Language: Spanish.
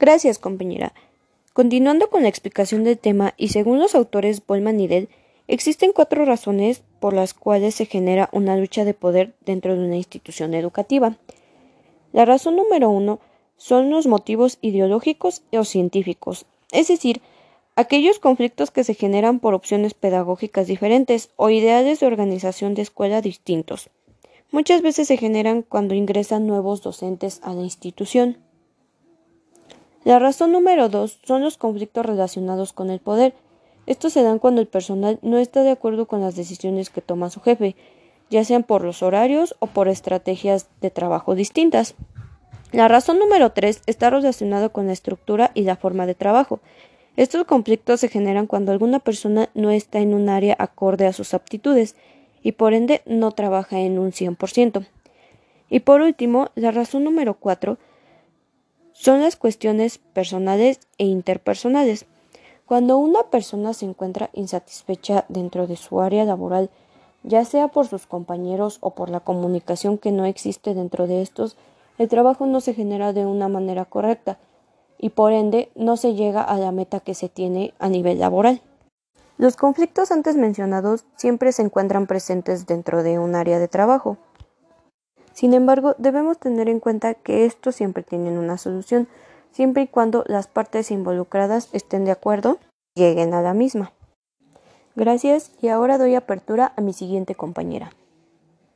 Gracias, compañera. Continuando con la explicación del tema, y según los autores Bolman y Dell, existen cuatro razones por las cuales se genera una lucha de poder dentro de una institución educativa. La razón número uno son los motivos ideológicos o científicos, es decir, aquellos conflictos que se generan por opciones pedagógicas diferentes o ideales de organización de escuela distintos. Muchas veces se generan cuando ingresan nuevos docentes a la institución. La razón número dos son los conflictos relacionados con el poder. Estos se dan cuando el personal no está de acuerdo con las decisiones que toma su jefe, ya sean por los horarios o por estrategias de trabajo distintas. La razón número tres está relacionada con la estructura y la forma de trabajo. Estos conflictos se generan cuando alguna persona no está en un área acorde a sus aptitudes y por ende no trabaja en un 100%. Y por último, la razón número cuatro son las cuestiones personales e interpersonales. Cuando una persona se encuentra insatisfecha dentro de su área laboral, ya sea por sus compañeros o por la comunicación que no existe dentro de estos, el trabajo no se genera de una manera correcta y por ende no se llega a la meta que se tiene a nivel laboral. Los conflictos antes mencionados siempre se encuentran presentes dentro de un área de trabajo. Sin embargo, debemos tener en cuenta que estos siempre tienen una solución, siempre y cuando las partes involucradas estén de acuerdo lleguen a la misma. Gracias y ahora doy apertura a mi siguiente compañera.